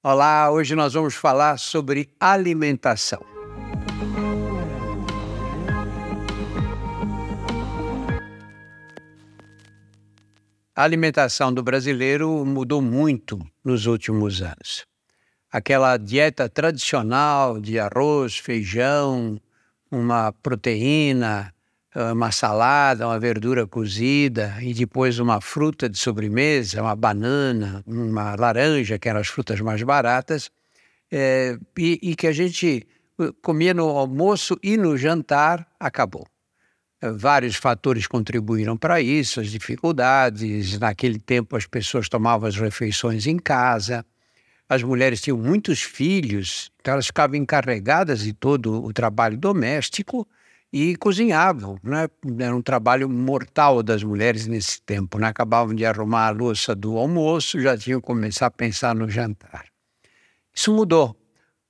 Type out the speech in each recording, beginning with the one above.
Olá, hoje nós vamos falar sobre alimentação. A alimentação do brasileiro mudou muito nos últimos anos. Aquela dieta tradicional de arroz, feijão, uma proteína, uma salada, uma verdura cozida e depois uma fruta de sobremesa, uma banana, uma laranja, que eram as frutas mais baratas, é, e, e, que a gente uh, comia no almoço e no jantar, acabou. É, vários fatores contribuíram para isso, as dificuldades. Naquele tempo, as pessoas tomavam as refeições em casa, as mulheres tinham muitos filhos, então elas ficavam encarregadas de todo o trabalho doméstico e cozinhavam, né? Era um trabalho mortal das mulheres nesse tempo, né? Acabavam de arrumar a louça do almoço, já tinham que começar a pensar no jantar. Isso mudou.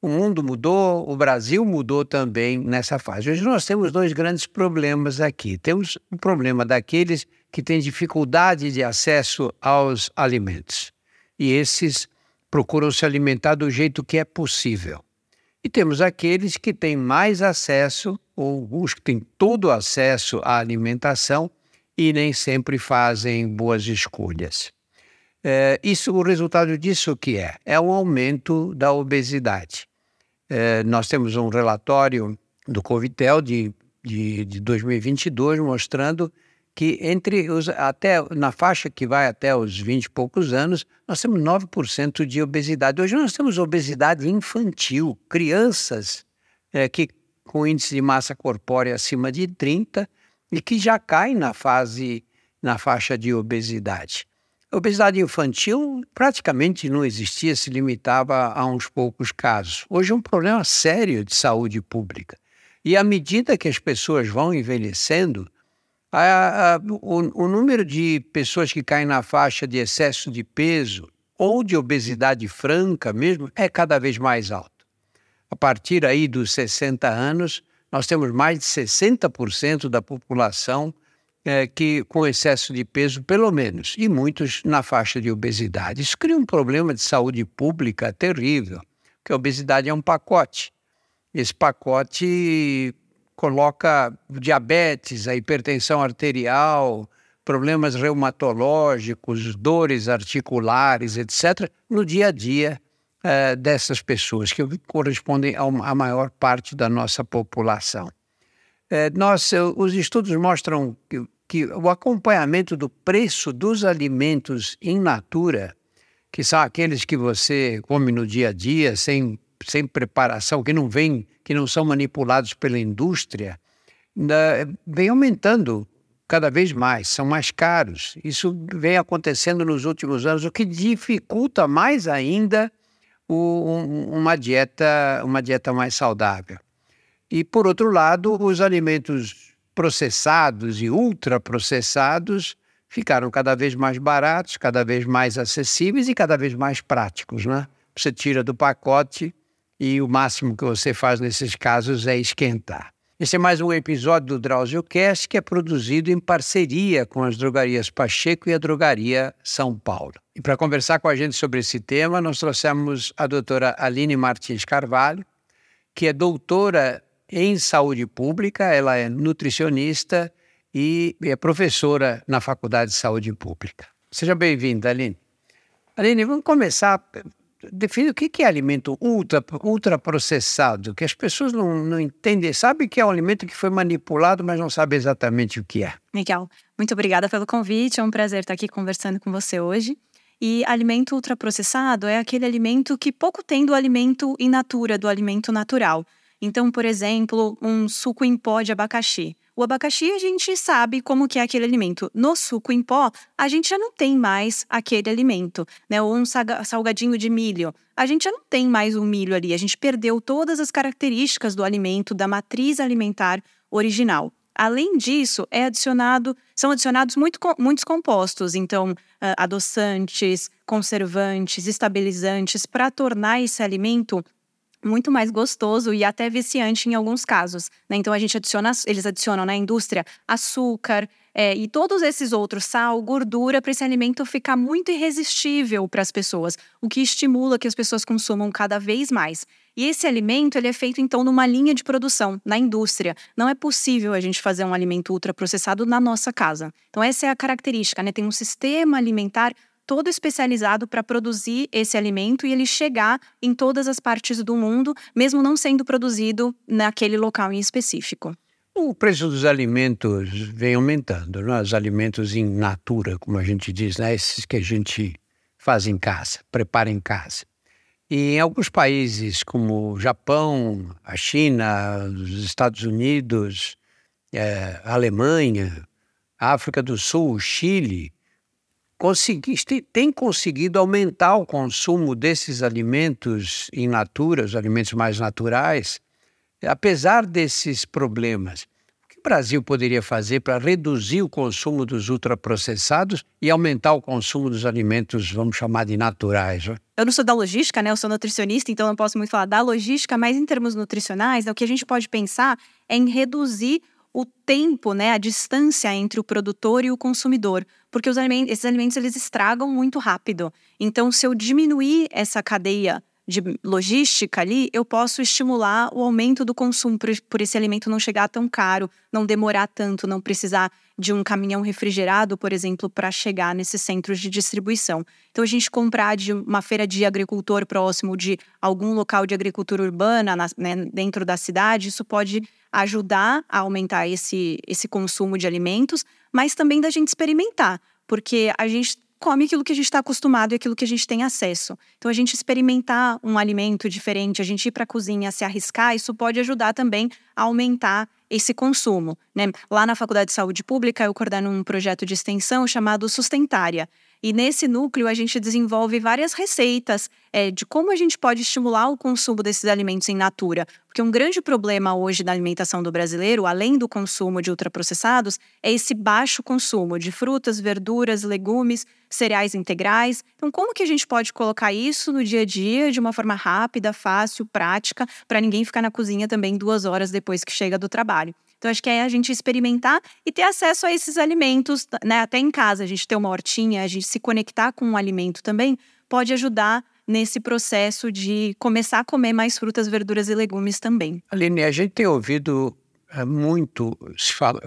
O mundo mudou, o Brasil mudou também nessa fase. Hoje nós temos dois grandes problemas aqui. Temos o problema daqueles que têm dificuldade de acesso aos alimentos. E esses procuram se alimentar do jeito que é possível. E temos aqueles que têm mais acesso, ou os que têm todo acesso à alimentação e nem sempre fazem boas escolhas. É, isso, o resultado disso o que é? É um aumento da obesidade. É, nós temos um relatório do Covitel de, de, de 2022 mostrando que entre os até na faixa que vai até os 20 e poucos anos, nós temos 9% de obesidade. Hoje nós temos obesidade infantil, crianças é, que com índice de massa corpórea acima de 30 e que já caem na fase na faixa de obesidade. A obesidade infantil praticamente não existia, se limitava a uns poucos casos. Hoje é um problema sério de saúde pública. E à medida que as pessoas vão envelhecendo, a, a, o, o número de pessoas que caem na faixa de excesso de peso ou de obesidade franca mesmo é cada vez mais alto. A partir aí dos 60 anos, nós temos mais de 60% da população é, que com excesso de peso, pelo menos, e muitos na faixa de obesidade. Isso cria um problema de saúde pública terrível, porque a obesidade é um pacote. Esse pacote coloca diabetes, a hipertensão arterial, problemas reumatológicos, dores articulares, etc., no dia a dia eh, dessas pessoas, que correspondem à maior parte da nossa população. Eh, nós, os estudos mostram que, que o acompanhamento do preço dos alimentos in natura, que são aqueles que você come no dia a dia, sem sem preparação, que não vem, que não são manipulados pela indústria, vem aumentando cada vez mais, são mais caros. Isso vem acontecendo nos últimos anos, o que dificulta mais ainda o, uma dieta, uma dieta mais saudável. E por outro lado, os alimentos processados e ultraprocessados ficaram cada vez mais baratos, cada vez mais acessíveis e cada vez mais práticos, né? Você tira do pacote e o máximo que você faz nesses casos é esquentar. Esse é mais um episódio do Drauzio Cast que é produzido em parceria com as drogarias Pacheco e a Drogaria São Paulo. E para conversar com a gente sobre esse tema, nós trouxemos a doutora Aline Martins Carvalho, que é doutora em saúde pública, ela é nutricionista e é professora na Faculdade de Saúde Pública. Seja bem-vinda, Aline. Aline, vamos começar define o que é alimento ultra, ultraprocessado, que as pessoas não, não entendem, sabem que é um alimento que foi manipulado, mas não sabem exatamente o que é. Miguel, muito obrigada pelo convite, é um prazer estar aqui conversando com você hoje. E alimento ultraprocessado é aquele alimento que pouco tem do alimento in natura, do alimento natural. Então, por exemplo, um suco em pó de abacaxi. O abacaxi a gente sabe como que é aquele alimento. No suco em pó, a gente já não tem mais aquele alimento, né? Ou um salgadinho de milho. A gente já não tem mais o milho ali. A gente perdeu todas as características do alimento, da matriz alimentar original. Além disso, é adicionado, são adicionados muito, muitos compostos, então adoçantes, conservantes, estabilizantes, para tornar esse alimento muito mais gostoso e até viciante em alguns casos. Né? Então a gente adiciona, eles adicionam na indústria açúcar é, e todos esses outros, sal, gordura, para esse alimento ficar muito irresistível para as pessoas, o que estimula que as pessoas consumam cada vez mais. E esse alimento ele é feito então numa linha de produção, na indústria. Não é possível a gente fazer um alimento ultraprocessado na nossa casa. Então essa é a característica, né? Tem um sistema alimentar todo especializado para produzir esse alimento e ele chegar em todas as partes do mundo, mesmo não sendo produzido naquele local em específico. O preço dos alimentos vem aumentando, né? os alimentos in natura, como a gente diz, né? esses que a gente faz em casa, prepara em casa. E em alguns países, como o Japão, a China, os Estados Unidos, é, a Alemanha, a África do Sul, o Chile, tem conseguido aumentar o consumo desses alimentos in natura, os alimentos mais naturais, apesar desses problemas. O que o Brasil poderia fazer para reduzir o consumo dos ultraprocessados e aumentar o consumo dos alimentos, vamos chamar de naturais? Né? Eu não sou da logística, né? Eu sou nutricionista, então não posso muito falar da logística, mas em termos nutricionais, né, o que a gente pode pensar é em reduzir o tempo, né, a distância entre o produtor e o consumidor, porque os alimentos, esses alimentos eles estragam muito rápido. Então, se eu diminuir essa cadeia de logística ali, eu posso estimular o aumento do consumo por, por, esse alimento não chegar tão caro, não demorar tanto, não precisar de um caminhão refrigerado, por exemplo, para chegar nesses centros de distribuição. Então, a gente comprar de uma feira de agricultor próximo de algum local de agricultura urbana na, né, dentro da cidade, isso pode ajudar a aumentar esse, esse consumo de alimentos, mas também da gente experimentar, porque a gente come aquilo que a gente está acostumado e aquilo que a gente tem acesso. Então, a gente experimentar um alimento diferente, a gente ir para a cozinha, se arriscar, isso pode ajudar também a aumentar esse consumo. Né? Lá na Faculdade de Saúde Pública, eu coordeno um projeto de extensão chamado Sustentária. E nesse núcleo a gente desenvolve várias receitas é, de como a gente pode estimular o consumo desses alimentos em natura. Porque um grande problema hoje da alimentação do brasileiro, além do consumo de ultraprocessados, é esse baixo consumo de frutas, verduras, legumes, cereais integrais. Então, como que a gente pode colocar isso no dia a dia de uma forma rápida, fácil, prática, para ninguém ficar na cozinha também duas horas depois que chega do trabalho? Então, acho que é a gente experimentar e ter acesso a esses alimentos, né? Até em casa, a gente ter uma hortinha, a gente se conectar com um alimento também pode ajudar nesse processo de começar a comer mais frutas, verduras e legumes também. Aline, a gente tem ouvido é, muito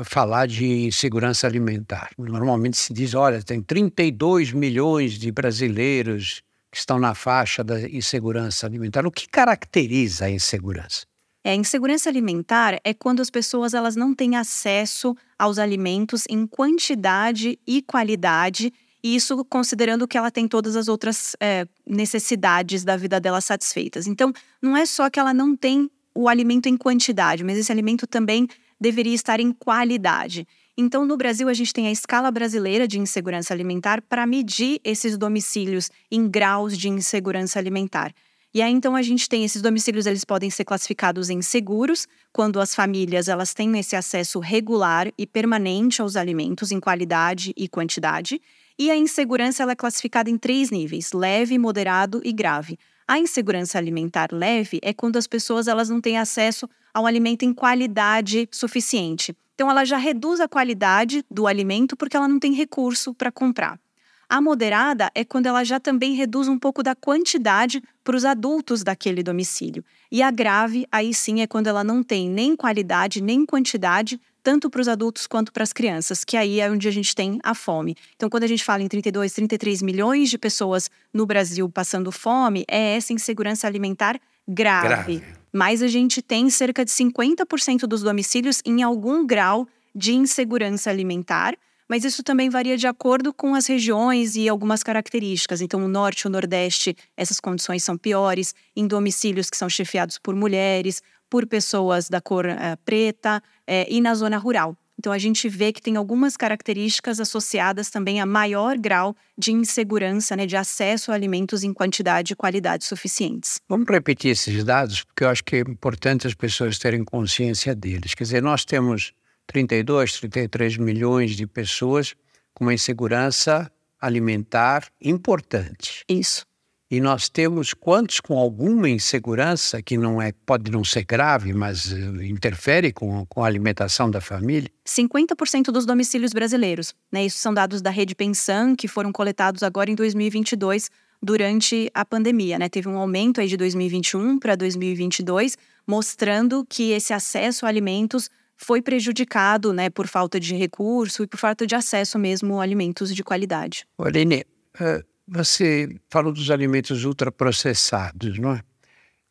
falar de segurança alimentar. Normalmente se diz, olha, tem 32 milhões de brasileiros que estão na faixa da insegurança alimentar. O que caracteriza a insegurança? É, insegurança alimentar é quando as pessoas elas não têm acesso aos alimentos em quantidade e qualidade, e isso considerando que ela tem todas as outras é, necessidades da vida dela satisfeitas. Então, não é só que ela não tem o alimento em quantidade, mas esse alimento também deveria estar em qualidade. Então, no Brasil, a gente tem a escala brasileira de insegurança alimentar para medir esses domicílios em graus de insegurança alimentar. E aí então a gente tem esses domicílios, eles podem ser classificados em seguros, quando as famílias elas têm esse acesso regular e permanente aos alimentos em qualidade e quantidade. E a insegurança ela é classificada em três níveis: leve, moderado e grave. A insegurança alimentar leve é quando as pessoas elas não têm acesso ao alimento em qualidade suficiente. Então ela já reduz a qualidade do alimento porque ela não tem recurso para comprar. A moderada é quando ela já também reduz um pouco da quantidade para os adultos daquele domicílio. E a grave, aí sim, é quando ela não tem nem qualidade nem quantidade, tanto para os adultos quanto para as crianças, que aí é onde a gente tem a fome. Então, quando a gente fala em 32, 33 milhões de pessoas no Brasil passando fome, é essa insegurança alimentar grave. grave. Mas a gente tem cerca de 50% dos domicílios em algum grau de insegurança alimentar mas isso também varia de acordo com as regiões e algumas características. Então, no norte e o nordeste, essas condições são piores, em domicílios que são chefiados por mulheres, por pessoas da cor é, preta é, e na zona rural. Então, a gente vê que tem algumas características associadas também a maior grau de insegurança, né, de acesso a alimentos em quantidade e qualidade suficientes. Vamos repetir esses dados, porque eu acho que é importante as pessoas terem consciência deles. Quer dizer, nós temos 32, 33 milhões de pessoas com uma insegurança alimentar importante. Isso. E nós temos quantos com alguma insegurança, que não é, pode não ser grave, mas uh, interfere com, com a alimentação da família? 50% dos domicílios brasileiros. Né? Isso são dados da Rede Pensão, que foram coletados agora em 2022, durante a pandemia. Né? Teve um aumento aí de 2021 para 2022, mostrando que esse acesso a alimentos foi prejudicado né, por falta de recurso e por falta de acesso mesmo a alimentos de qualidade. Aline, uh você falou dos alimentos ultraprocessados, não é?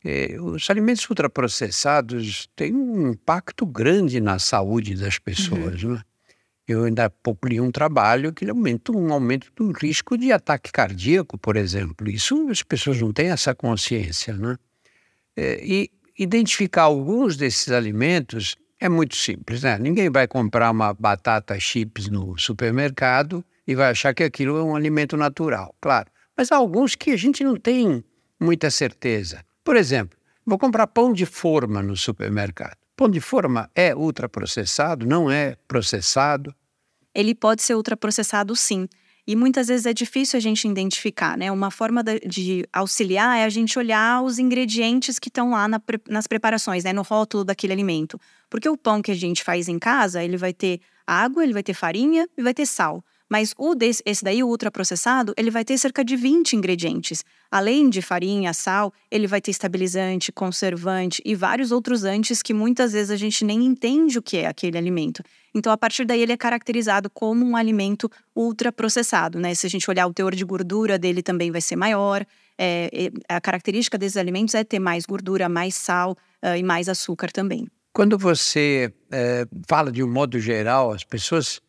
é? Os alimentos ultraprocessados têm um impacto grande na saúde das pessoas, uhum. não é? Eu ainda li um trabalho que aumenta um aumento do risco de ataque cardíaco, por exemplo. Isso as pessoas não têm essa consciência, né? É, e identificar alguns desses alimentos é muito simples, né? Ninguém vai comprar uma batata chips no supermercado e vai achar que aquilo é um alimento natural, claro. Mas há alguns que a gente não tem muita certeza. Por exemplo, vou comprar pão de forma no supermercado. Pão de forma é ultraprocessado? Não é processado? Ele pode ser ultraprocessado, sim. E muitas vezes é difícil a gente identificar, né? Uma forma de auxiliar é a gente olhar os ingredientes que estão lá na, nas preparações, né? No rótulo daquele alimento. Porque o pão que a gente faz em casa, ele vai ter água, ele vai ter farinha e vai ter sal. Mas o desse, esse daí, o ultraprocessado, ele vai ter cerca de 20 ingredientes. Além de farinha, sal, ele vai ter estabilizante, conservante e vários outros antes que muitas vezes a gente nem entende o que é aquele alimento. Então, a partir daí, ele é caracterizado como um alimento ultraprocessado, né? Se a gente olhar o teor de gordura dele também vai ser maior. É, a característica desses alimentos é ter mais gordura, mais sal uh, e mais açúcar também. Quando você é, fala de um modo geral, as pessoas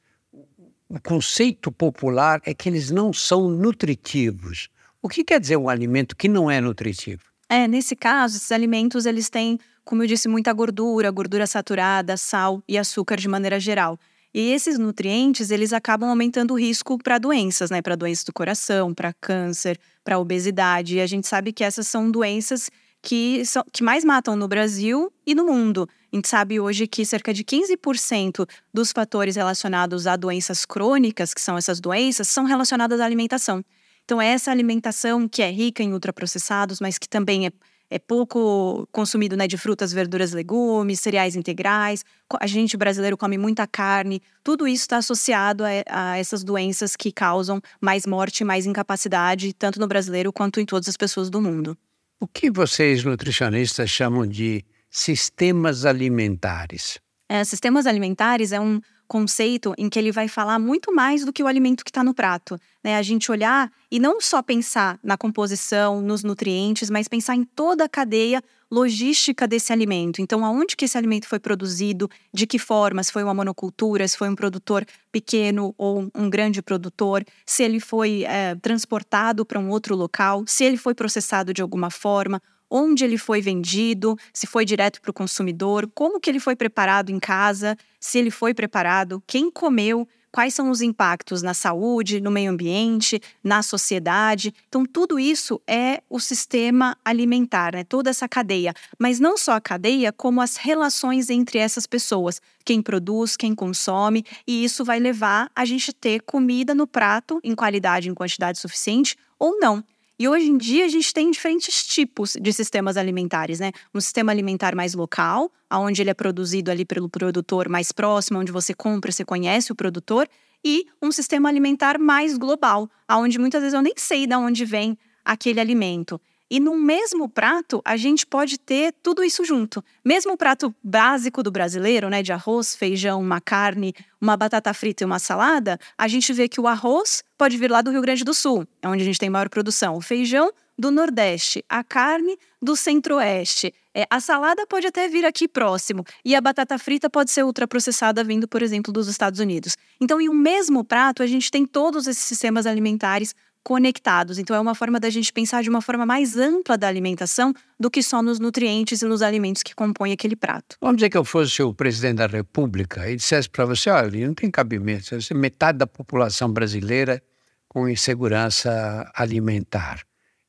o conceito popular é que eles não são nutritivos. O que quer dizer um alimento que não é nutritivo? É, nesse caso, esses alimentos eles têm, como eu disse, muita gordura, gordura saturada, sal e açúcar de maneira geral. E esses nutrientes, eles acabam aumentando o risco para doenças, né? Para doenças do coração, para câncer, para obesidade. E a gente sabe que essas são doenças que, são, que mais matam no Brasil e no mundo. A gente sabe hoje que cerca de 15% dos fatores relacionados a doenças crônicas, que são essas doenças, são relacionadas à alimentação. Então, é essa alimentação que é rica em ultraprocessados, mas que também é, é pouco consumido né, de frutas, verduras, legumes, cereais integrais. A gente brasileiro come muita carne. Tudo isso está associado a, a essas doenças que causam mais morte mais incapacidade, tanto no brasileiro quanto em todas as pessoas do mundo. O que vocês nutricionistas chamam de sistemas alimentares? É, sistemas alimentares é um conceito em que ele vai falar muito mais do que o alimento que está no prato. Né? A gente olhar e não só pensar na composição, nos nutrientes, mas pensar em toda a cadeia logística desse alimento. Então, aonde que esse alimento foi produzido, de que forma, se foi uma monocultura, se foi um produtor pequeno ou um grande produtor, se ele foi é, transportado para um outro local, se ele foi processado de alguma forma, onde ele foi vendido, se foi direto para o consumidor, como que ele foi preparado em casa, se ele foi preparado, quem comeu, quais são os impactos na saúde, no meio ambiente, na sociedade. Então, tudo isso é o sistema alimentar, né? toda essa cadeia. Mas não só a cadeia, como as relações entre essas pessoas, quem produz, quem consome, e isso vai levar a gente ter comida no prato em qualidade, em quantidade suficiente ou não. E hoje em dia a gente tem diferentes tipos de sistemas alimentares, né? Um sistema alimentar mais local, onde ele é produzido ali pelo produtor mais próximo, onde você compra, você conhece o produtor, e um sistema alimentar mais global, onde muitas vezes eu nem sei de onde vem aquele alimento. E no mesmo prato, a gente pode ter tudo isso junto. Mesmo o prato básico do brasileiro, né, de arroz, feijão, uma carne, uma batata frita e uma salada, a gente vê que o arroz pode vir lá do Rio Grande do Sul, é onde a gente tem maior produção. O feijão do Nordeste, a carne do Centro-Oeste. É, a salada pode até vir aqui próximo e a batata frita pode ser ultraprocessada vindo, por exemplo, dos Estados Unidos. Então, em um mesmo prato, a gente tem todos esses sistemas alimentares conectados. Então, é uma forma da gente pensar de uma forma mais ampla da alimentação do que só nos nutrientes e nos alimentos que compõem aquele prato. Vamos dizer que eu fosse o presidente da República e dissesse para você: olha, não tem cabimento, metade da população brasileira com insegurança alimentar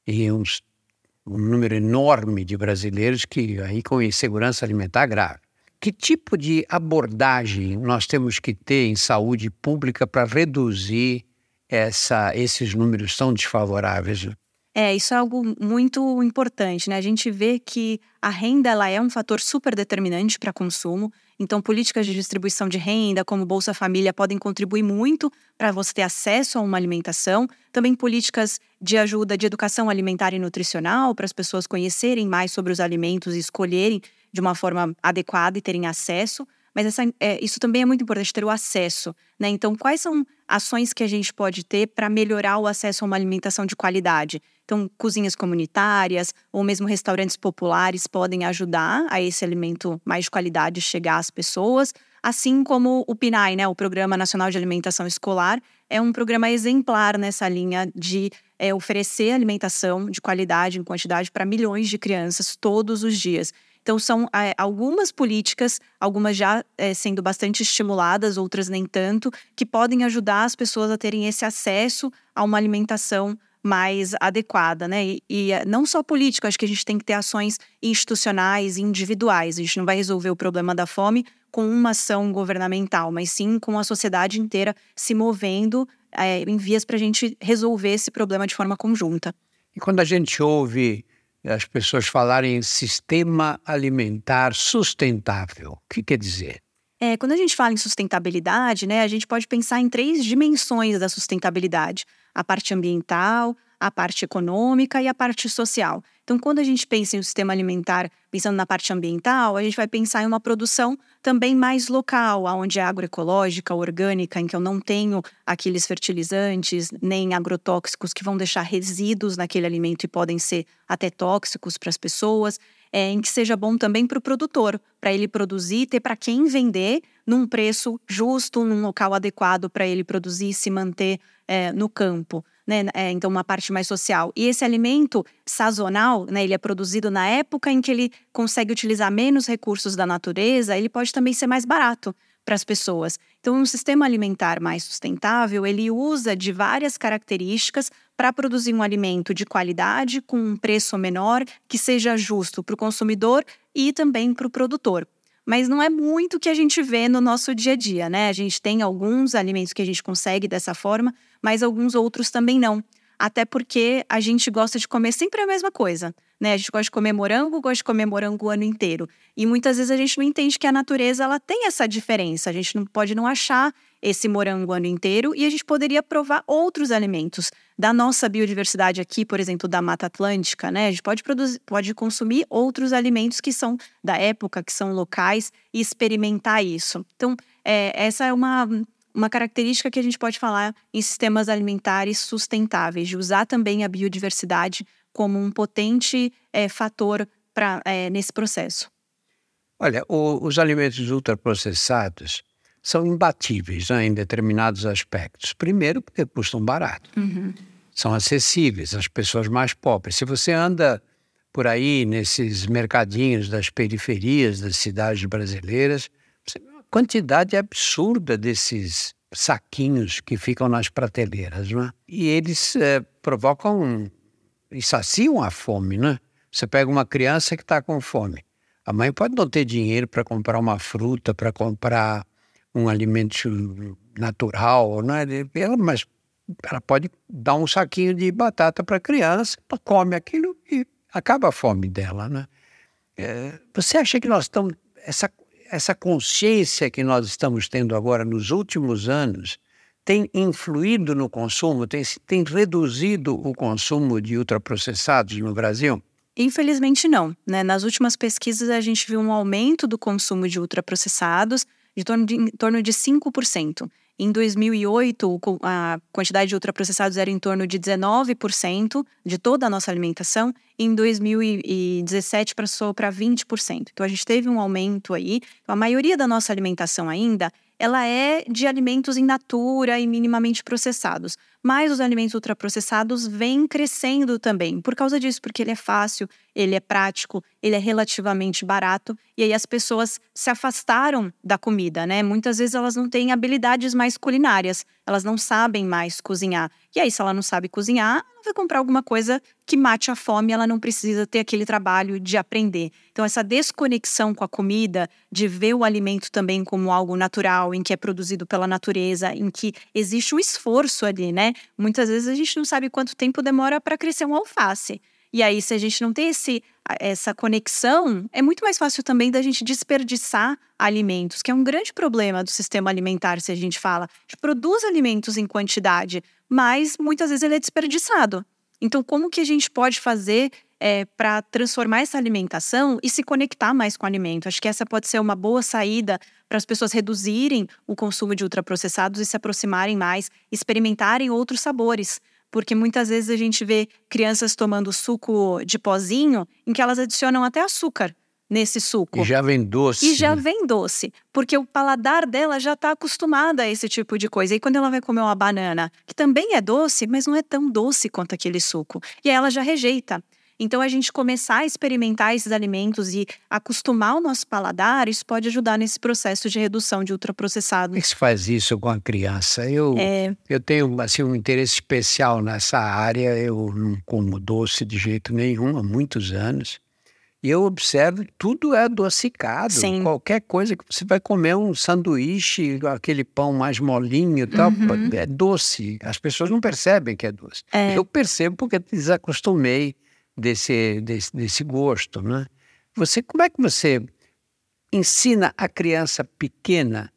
e uns, um número enorme de brasileiros que aí com insegurança alimentar grave. Que tipo de abordagem nós temos que ter em saúde pública para reduzir essa, esses números tão desfavoráveis? É, isso é algo muito importante, né? A gente vê que a renda ela é um fator super determinante para consumo. Então, políticas de distribuição de renda, como Bolsa Família, podem contribuir muito para você ter acesso a uma alimentação. Também políticas de ajuda de educação alimentar e nutricional, para as pessoas conhecerem mais sobre os alimentos e escolherem de uma forma adequada e terem acesso. Mas essa, é, isso também é muito importante, ter o acesso. Né? Então, quais são ações que a gente pode ter para melhorar o acesso a uma alimentação de qualidade? Então, cozinhas comunitárias ou mesmo restaurantes populares podem ajudar a esse alimento mais de qualidade chegar às pessoas, assim como o PNAE, né, o Programa Nacional de Alimentação Escolar, é um programa exemplar nessa linha de é, oferecer alimentação de qualidade em quantidade para milhões de crianças todos os dias. Então, são é, algumas políticas, algumas já é, sendo bastante estimuladas, outras nem tanto, que podem ajudar as pessoas a terem esse acesso a uma alimentação mais adequada, né? E, e eh, não só político, acho que a gente tem que ter ações institucionais e individuais. A gente não vai resolver o problema da fome com uma ação governamental, mas sim com a sociedade inteira se movendo é, em vias para a gente resolver esse problema de forma conjunta. E quando a gente ouve as pessoas falarem em sistema alimentar sustentável, o que quer dizer? É, quando a gente fala em sustentabilidade, né, a gente pode pensar em três dimensões da sustentabilidade: a parte ambiental, a parte econômica e a parte social. Então, quando a gente pensa em um sistema alimentar, pensando na parte ambiental, a gente vai pensar em uma produção também mais local, onde é agroecológica, orgânica, em que eu não tenho aqueles fertilizantes nem agrotóxicos que vão deixar resíduos naquele alimento e podem ser até tóxicos para as pessoas. É, em que seja bom também para o produtor, para ele produzir, ter para quem vender num preço justo, num local adequado para ele produzir e se manter é, no campo né? É, então, uma parte mais social. E esse alimento sazonal, né? Ele é produzido na época em que ele consegue utilizar menos recursos da natureza, ele pode também ser mais barato para as pessoas. Então, um sistema alimentar mais sustentável, ele usa de várias características para produzir um alimento de qualidade, com um preço menor, que seja justo para o consumidor e também para o produtor mas não é muito que a gente vê no nosso dia a dia, né? A gente tem alguns alimentos que a gente consegue dessa forma, mas alguns outros também não. Até porque a gente gosta de comer sempre a mesma coisa, né? A gente gosta de comer morango, gosta de comer morango o ano inteiro. E muitas vezes a gente não entende que a natureza ela tem essa diferença. A gente não pode não achar esse morango o ano inteiro e a gente poderia provar outros alimentos da nossa biodiversidade aqui, por exemplo, da Mata Atlântica, né? A gente pode produzir, pode consumir outros alimentos que são da época, que são locais e experimentar isso. Então, é, essa é uma uma característica que a gente pode falar em sistemas alimentares sustentáveis, de usar também a biodiversidade como um potente é, fator pra, é, nesse processo. Olha, o, os alimentos ultraprocessados são imbatíveis né, em determinados aspectos. Primeiro, porque custam barato. Uhum. São acessíveis às pessoas mais pobres. Se você anda por aí nesses mercadinhos das periferias das cidades brasileiras, quantidade absurda desses saquinhos que ficam nas prateleiras, não é? E eles é, provocam e saciam a fome, né? Você pega uma criança que está com fome. A mãe pode não ter dinheiro para comprar uma fruta, para comprar um alimento natural, né? mas ela pode dar um saquinho de batata para a criança, come aquilo e acaba a fome dela. Né? É, você acha que nós estamos. Essa, essa consciência que nós estamos tendo agora nos últimos anos tem influído no consumo, tem, tem reduzido o consumo de ultraprocessados no Brasil? Infelizmente não. Né? Nas últimas pesquisas a gente viu um aumento do consumo de ultraprocessados de torno de, em torno de 5%. Em 2008, a quantidade de ultraprocessados era em torno de 19% de toda a nossa alimentação. Em 2017, passou para 20%. Então, a gente teve um aumento aí. Então, a maioria da nossa alimentação ainda ela é de alimentos in natura e minimamente processados. Mas os alimentos ultraprocessados vêm crescendo também por causa disso, porque ele é fácil, ele é prático, ele é relativamente barato e aí as pessoas se afastaram da comida, né? Muitas vezes elas não têm habilidades mais culinárias, elas não sabem mais cozinhar. E aí, se ela não sabe cozinhar, ela vai comprar alguma coisa que mate a fome, ela não precisa ter aquele trabalho de aprender. Então, essa desconexão com a comida, de ver o alimento também como algo natural, em que é produzido pela natureza, em que existe um esforço ali, né? Muitas vezes a gente não sabe quanto tempo demora para crescer um alface. E aí, se a gente não tem esse, essa conexão, é muito mais fácil também da gente desperdiçar alimentos, que é um grande problema do sistema alimentar, se a gente fala. A gente produz alimentos em quantidade, mas muitas vezes ele é desperdiçado. Então, como que a gente pode fazer é, para transformar essa alimentação e se conectar mais com o alimento? Acho que essa pode ser uma boa saída para as pessoas reduzirem o consumo de ultraprocessados e se aproximarem mais, experimentarem outros sabores porque muitas vezes a gente vê crianças tomando suco de pozinho em que elas adicionam até açúcar nesse suco. E já vem doce. E já vem doce, porque o paladar dela já está acostumada a esse tipo de coisa. E quando ela vai comer uma banana, que também é doce, mas não é tão doce quanto aquele suco, e aí ela já rejeita. Então, a gente começar a experimentar esses alimentos e acostumar o nosso paladar, isso pode ajudar nesse processo de redução de ultraprocessados. Como é que faz isso com a criança? Eu, é... eu tenho assim, um interesse especial nessa área, eu não como doce de jeito nenhum há muitos anos. E eu observo tudo é adocicado. Sim. Qualquer coisa que você vai comer um sanduíche, aquele pão mais molinho e tal, uhum. é doce. As pessoas não percebem que é doce. É. Eu percebo porque desacostumei desse, desse, desse gosto, né? Você, como é que você ensina a criança pequena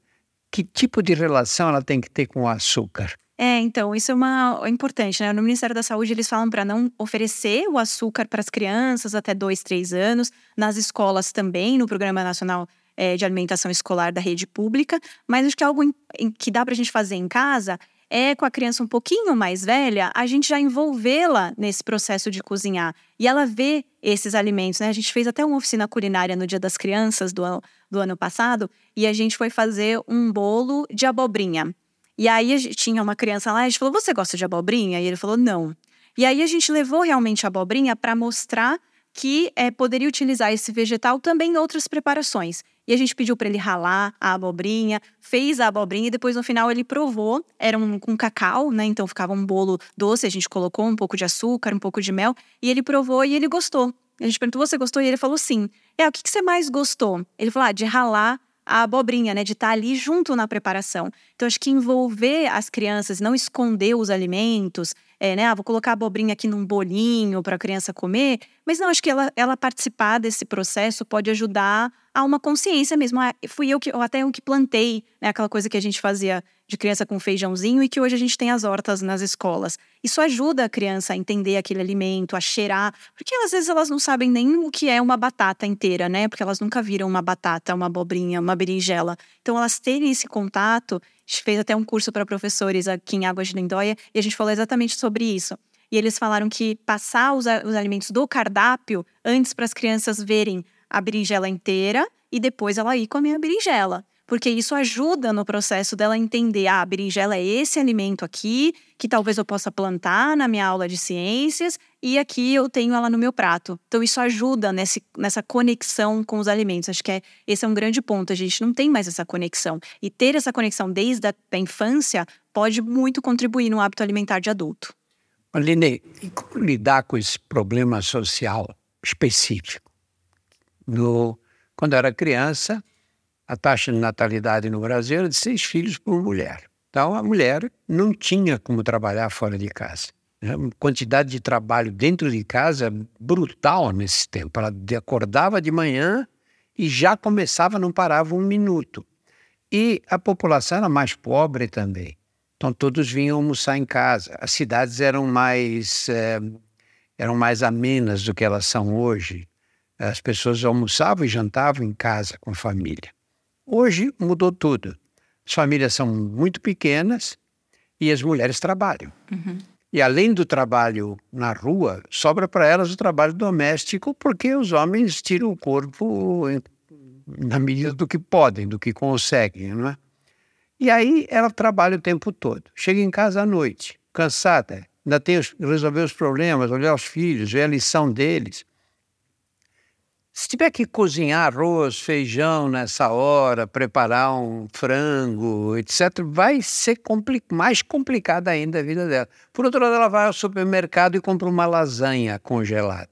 que tipo de relação ela tem que ter com o açúcar? É, então, isso é uma é importante, né? No Ministério da Saúde, eles falam para não oferecer o açúcar para as crianças até dois, três anos, nas escolas também, no Programa Nacional é, de Alimentação Escolar da Rede Pública, mas acho que algo em, em, que dá para a gente fazer em casa é com a criança um pouquinho mais velha, a gente já envolvê-la nesse processo de cozinhar. E ela vê esses alimentos, né? A gente fez até uma oficina culinária no Dia das Crianças do, do ano passado, e a gente foi fazer um bolo de abobrinha. E aí a gente, tinha uma criança lá, e a gente falou: Você gosta de abobrinha? E ele falou: Não. E aí a gente levou realmente a abobrinha para mostrar que é, poderia utilizar esse vegetal também em outras preparações. E a gente pediu para ele ralar a abobrinha, fez a abobrinha e depois no final ele provou. Era um com cacau, né? Então ficava um bolo doce. A gente colocou um pouco de açúcar, um pouco de mel e ele provou e ele gostou. A gente perguntou: você gostou? E ele falou sim. É, o que, que você mais gostou? Ele falou: ah, de ralar a abobrinha, né? De estar tá ali junto na preparação. Então, acho que envolver as crianças, não esconder os alimentos, é, né? Ah, vou colocar a abobrinha aqui num bolinho para a criança comer. Mas não, acho que ela, ela participar desse processo pode ajudar a uma consciência mesmo. Ah, fui eu que, ou até eu que plantei, né? Aquela coisa que a gente fazia de criança com feijãozinho e que hoje a gente tem as hortas nas escolas. Isso ajuda a criança a entender aquele alimento, a cheirar, porque às vezes elas não sabem nem o que é uma batata inteira, né? Porque elas nunca viram uma batata, uma abobrinha, uma berinjela. Então elas terem esse contato, a gente fez até um curso para professores aqui em Águas de Lindóia e a gente falou exatamente sobre isso. E eles falaram que passar os, os alimentos do cardápio antes para as crianças verem a berinjela inteira e depois ela ir comer a berinjela porque isso ajuda no processo dela entender: ah, a berinjela é esse alimento aqui, que talvez eu possa plantar na minha aula de ciências, e aqui eu tenho ela no meu prato. Então, isso ajuda nesse, nessa conexão com os alimentos. Acho que é, esse é um grande ponto. A gente não tem mais essa conexão. E ter essa conexão desde a da infância pode muito contribuir no hábito alimentar de adulto. Aline, e como lidar com esse problema social específico? No, quando eu era criança, a taxa de natalidade no Brasil era de seis filhos por mulher. Então, a mulher não tinha como trabalhar fora de casa. A quantidade de trabalho dentro de casa brutal nesse tempo. Ela acordava de manhã e já começava, não parava um minuto. E a população era mais pobre também. Então, todos vinham almoçar em casa. As cidades eram mais, é, eram mais amenas do que elas são hoje. As pessoas almoçavam e jantavam em casa com a família. Hoje mudou tudo. As famílias são muito pequenas e as mulheres trabalham. Uhum. E além do trabalho na rua, sobra para elas o trabalho doméstico, porque os homens tiram o corpo na medida do que podem, do que conseguem, não é? E aí ela trabalha o tempo todo. Chega em casa à noite, cansada, ainda tem que resolver os problemas, olhar os filhos, ver a lição deles. Se tiver que cozinhar arroz, feijão nessa hora, preparar um frango, etc., vai ser compli mais complicada ainda a vida dela. Por outro lado, ela vai ao supermercado e compra uma lasanha congelada.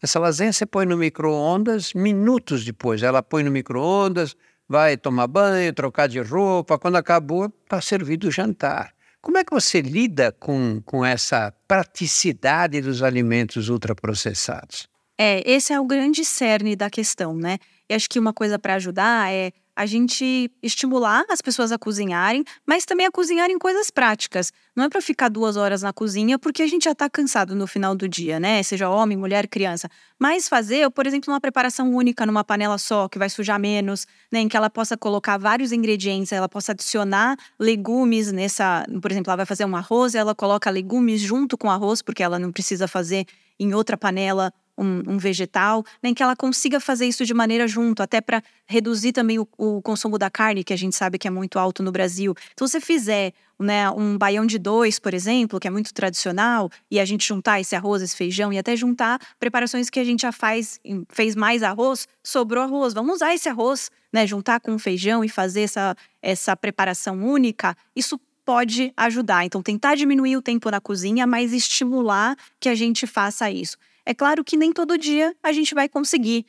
Essa lasanha você põe no micro-ondas, minutos depois ela põe no micro-ondas, vai tomar banho, trocar de roupa. Quando acabou, está servido o jantar. Como é que você lida com, com essa praticidade dos alimentos ultraprocessados? É, esse é o grande cerne da questão, né? E acho que uma coisa para ajudar é a gente estimular as pessoas a cozinharem, mas também a cozinharem coisas práticas. Não é para ficar duas horas na cozinha, porque a gente já está cansado no final do dia, né? Seja homem, mulher, criança. Mas fazer, por exemplo, uma preparação única numa panela só, que vai sujar menos, né? Em que ela possa colocar vários ingredientes, ela possa adicionar legumes nessa. Por exemplo, ela vai fazer um arroz, ela coloca legumes junto com o arroz, porque ela não precisa fazer em outra panela um, um vegetal, nem que ela consiga fazer isso de maneira junto, até para reduzir também o, o, consumo da carne, que a gente sabe que é muito alto no Brasil. Então, se você fizer né, um baião de dois, por exemplo, que é muito tradicional, e a gente juntar esse arroz, esse feijão, e até juntar preparações que a gente já faz, fez mais arroz, sobrou arroz. Vamos usar esse arroz, né, juntar com o feijão e fazer essa, essa preparação única. Isso pode ajudar. Então, tentar diminuir o tempo na cozinha, mas estimular que a gente faça isso. É claro que nem todo dia a gente vai conseguir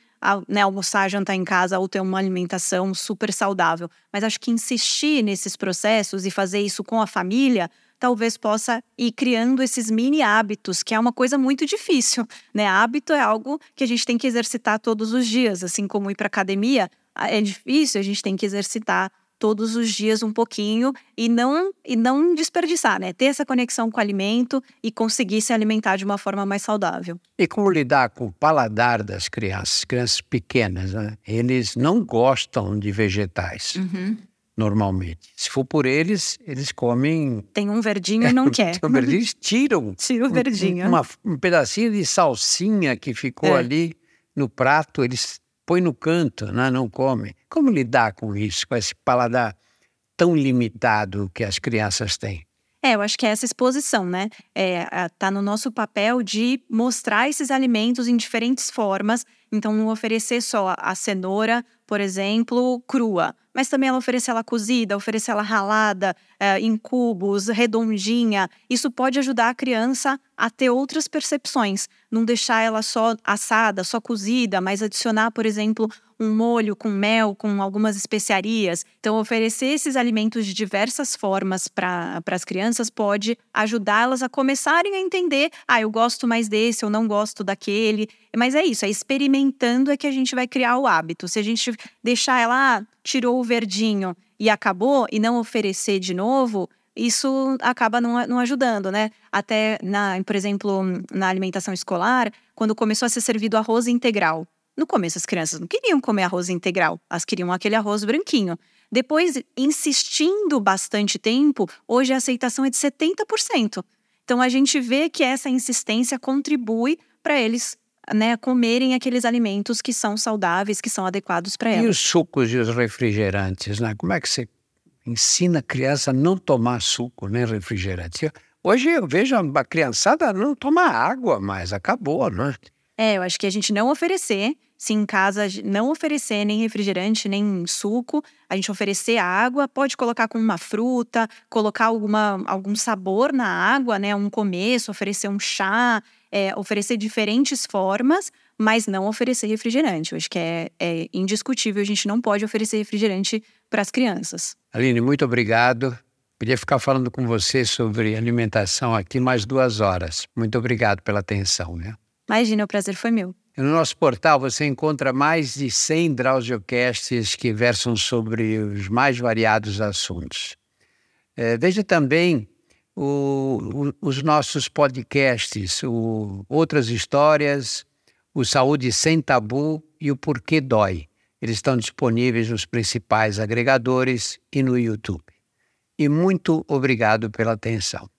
né, almoçar, jantar em casa ou ter uma alimentação super saudável. Mas acho que insistir nesses processos e fazer isso com a família talvez possa ir criando esses mini hábitos, que é uma coisa muito difícil, né? Hábito é algo que a gente tem que exercitar todos os dias, assim como ir para academia, é difícil, a gente tem que exercitar todos os dias um pouquinho e não e não desperdiçar, né? Ter essa conexão com o alimento e conseguir se alimentar de uma forma mais saudável. E como lidar com o paladar das crianças, crianças pequenas, né? Eles não gostam de vegetais. Uhum. Normalmente. Se for por eles, eles comem. Tem um verdinho e não quer. Tem um verdinho, eles tiram. Tira o verdinho. Um, uma, um pedacinho de salsinha que ficou é. ali no prato, eles põe no canto, né? não come. Como lidar com isso, com esse paladar tão limitado que as crianças têm? É, eu acho que é essa exposição, né? É, tá no nosso papel de mostrar esses alimentos em diferentes formas. Então, não oferecer só a cenoura, por exemplo, crua, mas também ela oferecer ela cozida, oferecer ela ralada, é, em cubos, redondinha. Isso pode ajudar a criança a ter outras percepções, não deixar ela só assada, só cozida, mas adicionar, por exemplo, um molho com mel, com algumas especiarias. Então, oferecer esses alimentos de diversas formas para as crianças pode ajudá-las a começarem a entender: ah, eu gosto mais desse, eu não gosto daquele. Mas é isso, é experimentando é que a gente vai criar o hábito. Se a gente deixar ela, ah, tirou o verdinho e acabou, e não oferecer de novo, isso acaba não, não ajudando, né? Até, na, por exemplo, na alimentação escolar, quando começou a ser servido arroz integral. No começo, as crianças não queriam comer arroz integral, elas queriam aquele arroz branquinho. Depois, insistindo bastante tempo, hoje a aceitação é de 70%. Então, a gente vê que essa insistência contribui para eles né, comerem aqueles alimentos que são saudáveis, que são adequados para elas. E os sucos e os refrigerantes, né? Como é que você ensina a criança a não tomar suco nem refrigerante? Hoje eu vejo a criançada não tomar água mais, acabou, né? É, eu acho que a gente não oferecer, se em casa não oferecer nem refrigerante, nem suco, a gente oferecer água, pode colocar com uma fruta, colocar alguma, algum sabor na água, né? Um começo, oferecer um chá, é, oferecer diferentes formas, mas não oferecer refrigerante. Eu acho que é, é indiscutível, a gente não pode oferecer refrigerante para as crianças. Aline, muito obrigado. Podia ficar falando com você sobre alimentação aqui mais duas horas. Muito obrigado pela atenção. Né? Imagina, o prazer foi meu. No nosso portal você encontra mais de 100 Drauziocasts que versam sobre os mais variados assuntos. É, veja também o, o, os nossos podcasts, o Outras Histórias, o Saúde Sem Tabu e o Porquê Dói. Eles estão disponíveis nos principais agregadores e no YouTube. E muito obrigado pela atenção.